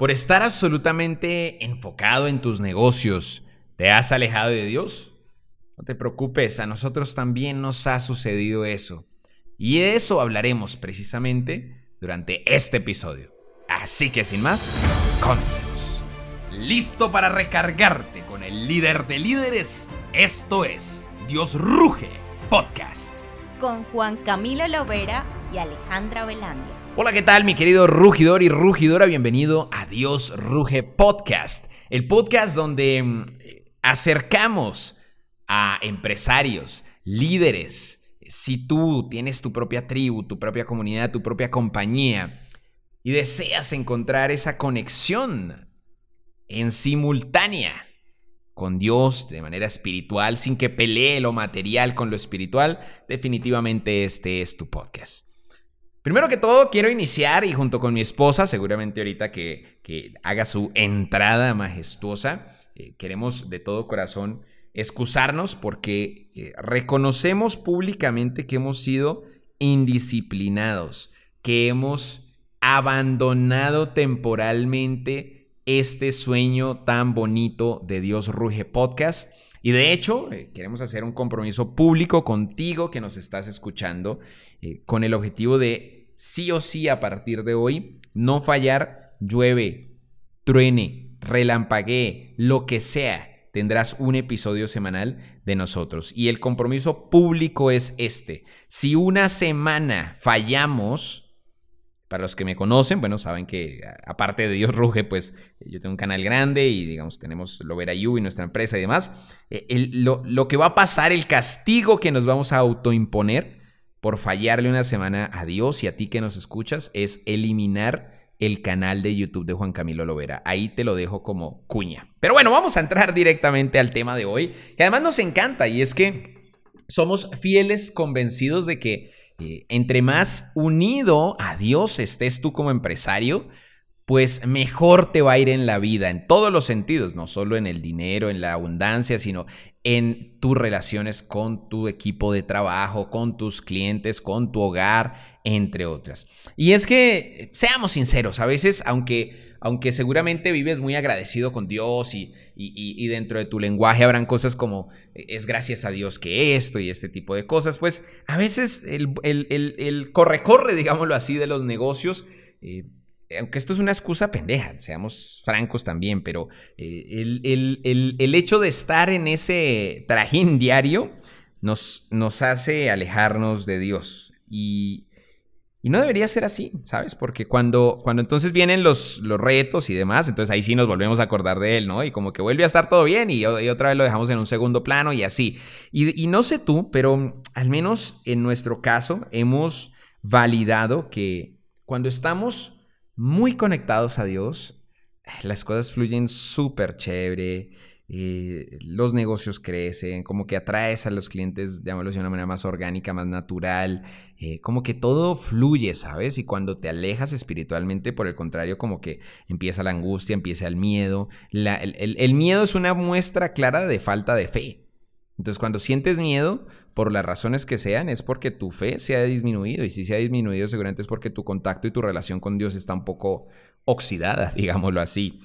por estar absolutamente enfocado en tus negocios, ¿te has alejado de Dios? No te preocupes, a nosotros también nos ha sucedido eso. Y de eso hablaremos precisamente durante este episodio. Así que sin más, comencemos. ¿Listo para recargarte con el líder de líderes? Esto es Dios Ruge Podcast. Con Juan Camilo Lovera y Alejandra Velandia. Hola, ¿qué tal mi querido rugidor y rugidora? Bienvenido a Dios Ruge Podcast. El podcast donde mm, acercamos a empresarios, líderes. Si tú tienes tu propia tribu, tu propia comunidad, tu propia compañía y deseas encontrar esa conexión en simultánea con Dios de manera espiritual, sin que pelee lo material con lo espiritual, definitivamente este es tu podcast. Primero que todo, quiero iniciar y junto con mi esposa, seguramente ahorita que, haga su entrada majestuosa, eh, queremos de todo corazón excusarnos porque eh, reconocemos públicamente que hemos sido indisciplinados, que hemos abandonado temporalmente este sueño tan bonito de Dios Ruge Podcast. Y de hecho, eh, queremos hacer un compromiso público contigo que nos estás escuchando con el objetivo de sí o sí a partir de hoy no fallar, llueve, truene, relampaguee, lo que sea tendrás un episodio semanal de nosotros. Y el compromiso público es este. Si una semana fallamos, para los que me conocen, bueno, saben que aparte de Dios Ruge, pues yo tengo un canal grande y digamos tenemos Lovera You y nuestra empresa y demás. Eh, lo, lo que va a pasar, el castigo que nos vamos a autoimponer por fallarle una semana a Dios y a ti que nos escuchas es eliminar el canal de YouTube de Juan Camilo Lovera. Ahí te lo dejo como cuña. Pero bueno, vamos a entrar directamente al tema de hoy, que además nos encanta y es que somos fieles convencidos de que eh, entre más unido a Dios estés tú como empresario, pues mejor te va a ir en la vida, en todos los sentidos, no solo en el dinero, en la abundancia, sino en tus relaciones con tu equipo de trabajo, con tus clientes, con tu hogar, entre otras. Y es que, seamos sinceros, a veces, aunque, aunque seguramente vives muy agradecido con Dios y, y, dentro de tu lenguaje habrán cosas como es gracias a Dios que esto y este tipo de cosas, pues a veces el, corre-corre, digámoslo así, de los negocios... Eh, aunque esto es una excusa pendeja, seamos francos también, pero eh, el, hecho de estar en ese trajín diario nos, nos hace alejarnos de Dios. Y, no debería ser así, ¿sabes? Porque cuando, cuando entonces vienen los, los retos y demás, entonces ahí sí nos volvemos a acordar de él, ¿no? Y como que vuelve a estar todo bien y, otra vez lo dejamos en un segundo plano y así. Y, y no sé tú, pero al menos en nuestro caso hemos validado que cuando estamos muy conectados a Dios, las cosas fluyen súper chévere, eh, los negocios crecen, como que atraes a los clientes, de una manera más orgánica, más natural, eh, como que todo fluye, ¿sabes? Y cuando te alejas espiritualmente, por el contrario, como que empieza la angustia, empieza el miedo. el miedo es una muestra clara de falta de fe. Entonces, cuando sientes miedo, por las razones que sean, es porque tu fe se ha disminuido. Y si se ha disminuido, seguramente es porque tu contacto y tu relación con Dios está un poco oxidada, digámoslo así.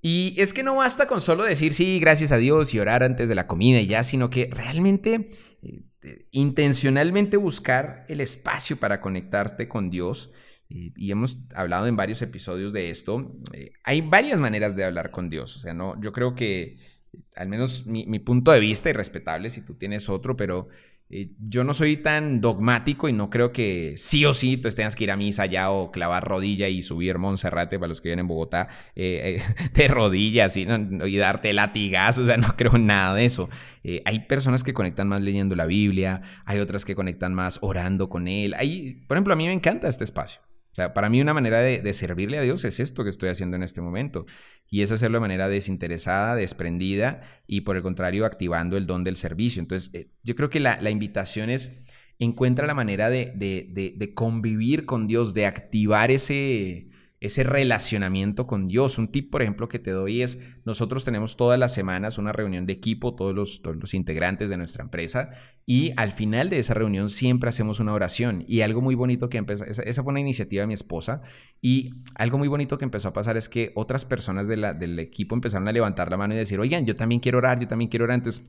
Y es que no basta con solo decir sí, gracias a Dios y orar antes de la comida y ya, sino que realmente, eh, intencionalmente buscar el espacio para conectarte con Dios. Y, hemos hablado en varios episodios de esto. Eh, hay varias maneras de hablar con Dios. O sea, no, yo creo que al menos mi, punto de vista y respetable si tú tienes otro, pero eh, yo no soy tan dogmático y no creo que sí o sí tú tengas que ir a misa ya o clavar rodilla y subir Monserrate para los que viven en Bogotá eh, eh, de rodillas y, y, darte latigazos, o sea, no creo nada de eso. hay personas que conectan más leyendo la Biblia, hay otras que conectan más orando con Él. Hay, por ejemplo, a mí me encanta este espacio. O sea, para mí una manera de, servirle a Dios es esto que estoy haciendo en este momento. Y es hacerlo de manera desinteresada, desprendida y por el contrario activando el don del servicio. Entonces, eh, yo creo que la, invitación es encuentra la manera de, convivir con Dios, de activar ese, ese relacionamiento con Dios. Un tip, por ejemplo, que te doy es, nosotros tenemos todas las semanas una reunión de equipo, todos los, todos los integrantes de nuestra empresa, y al final de esa reunión siempre hacemos una oración. Y algo muy bonito que empezó, esa, esa, fue una iniciativa de mi esposa, y algo muy bonito que empezó a pasar es que otras personas de la, del equipo empezaron a levantar la mano y decir, oigan, yo también quiero orar, yo también quiero orar. Entonces,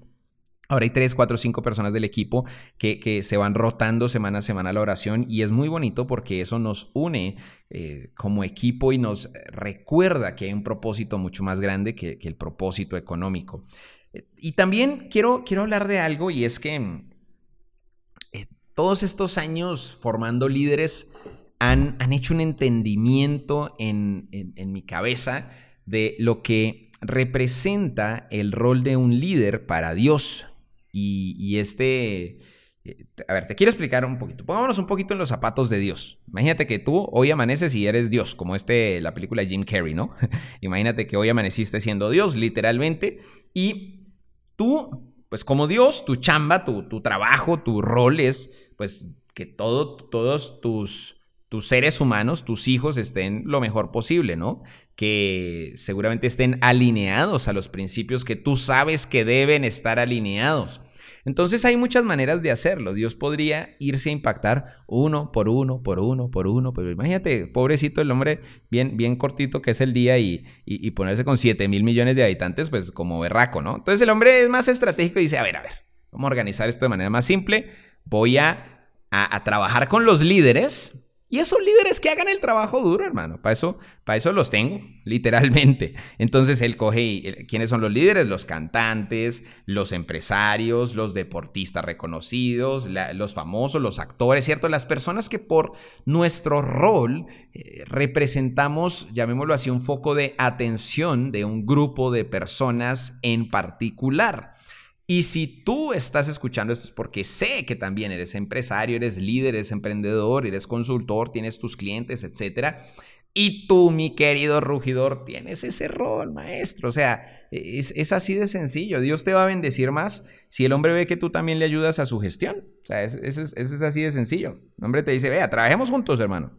Ahora hay tres, cuatro, cinco personas del equipo que, se van rotando semana a semana la oración y es muy bonito porque eso nos une eh, como equipo y nos recuerda que hay un propósito mucho más grande que, el propósito económico. Y también quiero, quiero hablar de algo y es que eh, todos estos años formando líderes han, han hecho un entendimiento en, en mi cabeza de lo que representa el rol de un líder para Dios. Y, este... Eh, a ver, te quiero explicar un poquito. Pongámonos un poquito en los zapatos de Dios. Imagínate que tú hoy amaneces y eres Dios, como este, la película Jim Carrey, ¿no? Imagínate que hoy amaneciste siendo Dios, literalmente, y tú, pues como Dios, tu chamba, tu, tu trabajo, tu rol es, pues, que todo, todos tus, tus seres humanos, tus hijos, estén lo mejor posible, ¿no? que seguramente estén alineados a los principios que tú sabes que deben estar alineados. Entonces hay muchas maneras de hacerlo. Dios podría irse a impactar uno por uno, por uno, por uno. Pero imagínate, pobrecito el hombre, bien, bien cortito que es el día y, y, ponerse con 7 mil millones de habitantes, pues como berraco, ¿no? Entonces el hombre es más estratégico y dice, a ver, a ver, vamos a organizar esto de manera más simple. Voy a, a trabajar con los líderes y esos líderes que hagan el trabajo duro, hermano. Para eso, para eso los tengo, literalmente. Entonces él coge, ¿quiénes son los líderes? Los cantantes, los empresarios, los deportistas reconocidos, los famosos, los actores, ¿cierto? Las personas que por nuestro rol eh, representamos, llamémoslo así, un foco de atención de un grupo de personas en particular. Y si tú estás escuchando esto es porque sé que también eres empresario, eres líder, eres emprendedor, eres consultor, tienes tus clientes, etc. Y tú, mi querido rugidor, tienes ese rol, maestro. O sea, es, así de sencillo. Dios te va a bendecir más si el hombre ve que tú también le ayudas a su gestión. O sea, eso es, es así de sencillo. El hombre te dice, vea, trabajemos juntos, hermano.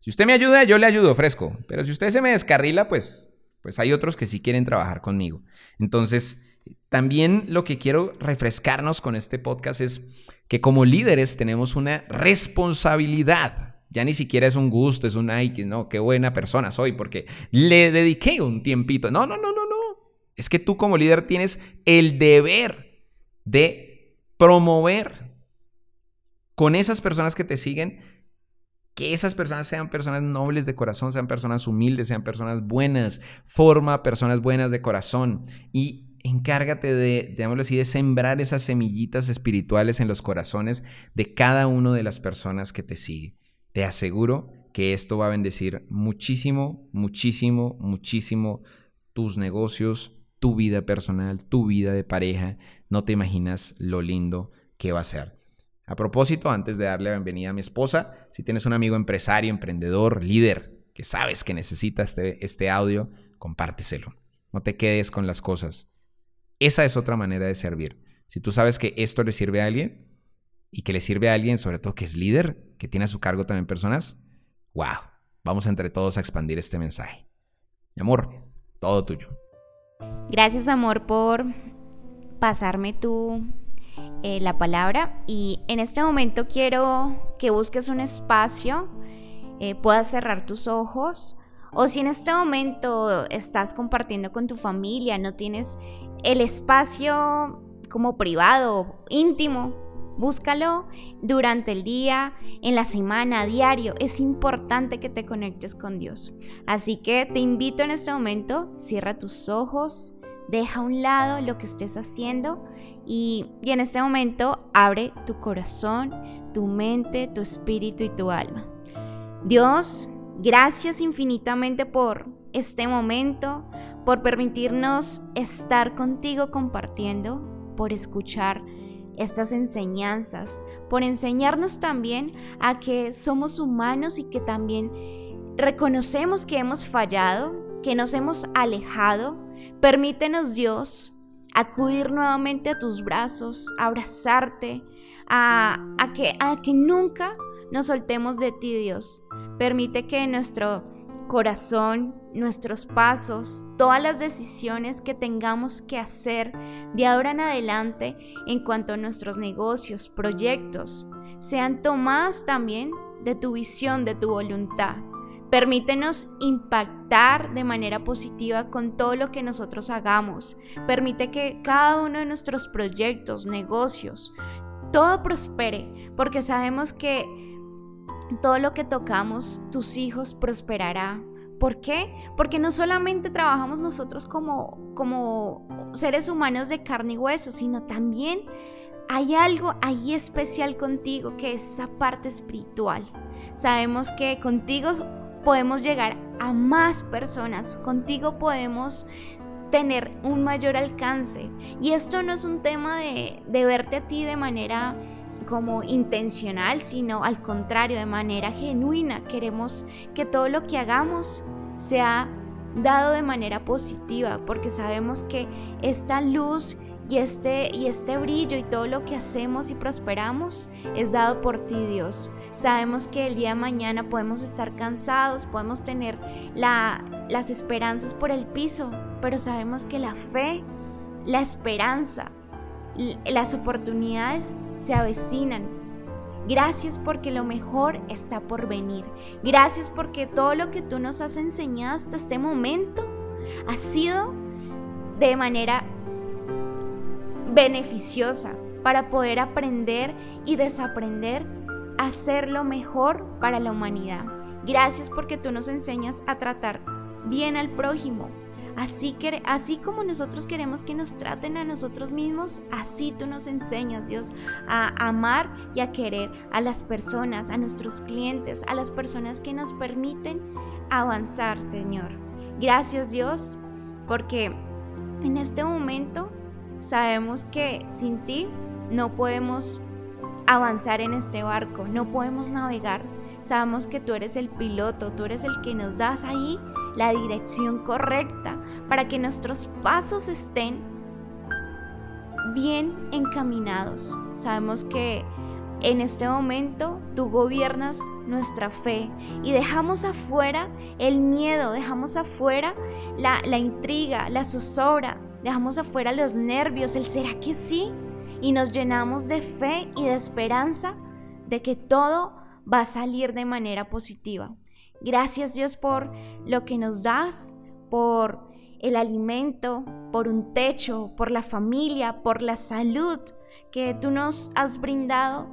Si usted me ayuda, yo le ayudo fresco. Pero si usted se me descarrila, pues, pues hay otros que sí quieren trabajar conmigo. Entonces, también lo que quiero refrescarnos con este podcast es que como líderes tenemos una responsabilidad. Ya ni siquiera es un gusto, es un ay, no, qué buena persona soy porque le dediqué un tiempito. No, no, no, no, no. Es que tú como líder tienes el deber de promover con esas personas que te siguen que esas personas sean personas nobles de corazón, sean personas humildes, sean personas buenas, forma personas buenas de corazón y encárgate de, digámoslo así, de sembrar esas semillitas espirituales en los corazones de cada una de las personas que te sigue. Te aseguro que esto va a bendecir muchísimo, muchísimo, muchísimo tus negocios, tu vida personal, tu vida de pareja. No te imaginas lo lindo que va a ser. A propósito, antes de darle la bienvenida a mi esposa, si tienes un amigo empresario, emprendedor, líder, que sabes que necesita este, este audio, compárteselo. No te quedes con las cosas. Esa es otra manera de servir. Si tú sabes que esto le sirve a alguien y que le sirve a alguien, sobre todo que es líder, que tiene a su cargo también personas, wow, vamos entre todos a expandir este mensaje. Mi amor, todo tuyo. Gracias, amor, por pasarme tú eh, la palabra. Y en este momento quiero que busques un espacio, eh, puedas cerrar tus ojos. O si en este momento estás compartiendo con tu familia, no tienes el espacio como privado, íntimo, búscalo durante el día, en la semana, a diario. Es importante que te conectes con Dios. Así que te invito en este momento, cierra tus ojos, deja a un lado lo que estés haciendo y, y en este momento abre tu corazón, tu mente, tu espíritu y tu alma. Dios, gracias infinitamente por este momento, por permitirnos estar contigo compartiendo, por escuchar estas enseñanzas, por enseñarnos también a que somos humanos y que también reconocemos que hemos fallado, que nos hemos alejado. Permítenos Dios acudir nuevamente a tus brazos, abrazarte, a, que, a que nunca nos soltemos de ti Dios. Permite que nuestro corazón, nuestros pasos, todas las decisiones que tengamos que hacer de ahora en adelante en cuanto a nuestros negocios, proyectos, sean tomadas también de tu visión, de tu voluntad. Permítenos impactar de manera positiva con todo lo que nosotros hagamos. Permite que cada uno de nuestros proyectos, negocios, todo prospere, porque sabemos que todo lo que tocamos, tus hijos prosperará. ¿Por qué? Porque no solamente trabajamos nosotros como, como seres humanos de carne y hueso, sino también hay algo ahí especial contigo, que es esa parte espiritual. Sabemos que contigo podemos llegar a más personas, contigo podemos tener un mayor alcance. Y esto no es un tema de, de verte a ti de manera como intencional, sino al contrario, de manera genuina. Queremos que todo lo que hagamos sea dado de manera positiva, porque sabemos que esta luz y este, y este brillo y todo lo que hacemos y prosperamos es dado por ti, Dios. Sabemos que el día de mañana podemos estar cansados, podemos tener la, las esperanzas por el piso, pero sabemos que la fe, la esperanza, las oportunidades se avecinan. Gracias porque lo mejor está por venir. Gracias porque todo lo que tú nos has enseñado hasta este momento ha sido de manera beneficiosa para poder aprender y desaprender a hacer lo mejor para la humanidad. Gracias porque tú nos enseñas a tratar bien al prójimo. Así, que, así como nosotros queremos que nos traten a nosotros mismos, así tú nos enseñas, Dios, a amar y a querer a las personas, a nuestros clientes, a las personas que nos permiten avanzar, Señor. Gracias, Dios, porque en este momento sabemos que sin ti no podemos avanzar en este barco, no podemos navegar. Sabemos que tú eres el piloto, tú eres el que nos das ahí la dirección correcta para que nuestros pasos estén bien encaminados. Sabemos que en este momento tú gobiernas nuestra fe y dejamos afuera el miedo, dejamos afuera la, la intriga, la zozobra, dejamos afuera los nervios, el será que sí, y nos llenamos de fe y de esperanza de que todo va a salir de manera positiva. Gracias Dios por lo que nos das, por el alimento, por un techo, por la familia, por la salud que tú nos has brindado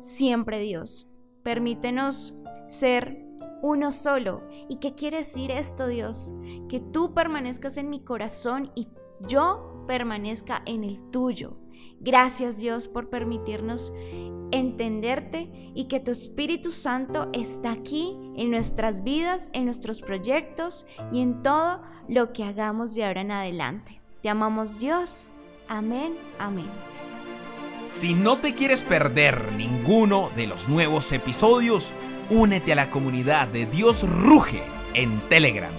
siempre Dios. Permítenos ser uno solo. ¿Y qué quiere decir esto Dios? Que tú permanezcas en mi corazón y yo permanezca en el tuyo. Gracias Dios por permitirnos entenderte y que tu Espíritu Santo está aquí en nuestras vidas, en nuestros proyectos y en todo lo que hagamos de ahora en adelante. Te amamos Dios. Amén, amén. Si no te quieres perder ninguno de los nuevos episodios, únete a la comunidad de Dios Ruge en Telegram.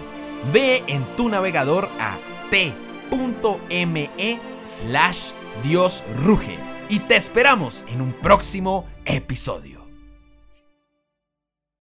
Ve en tu navegador a t me slash Dios Ruge y te esperamos en un próximo episodio.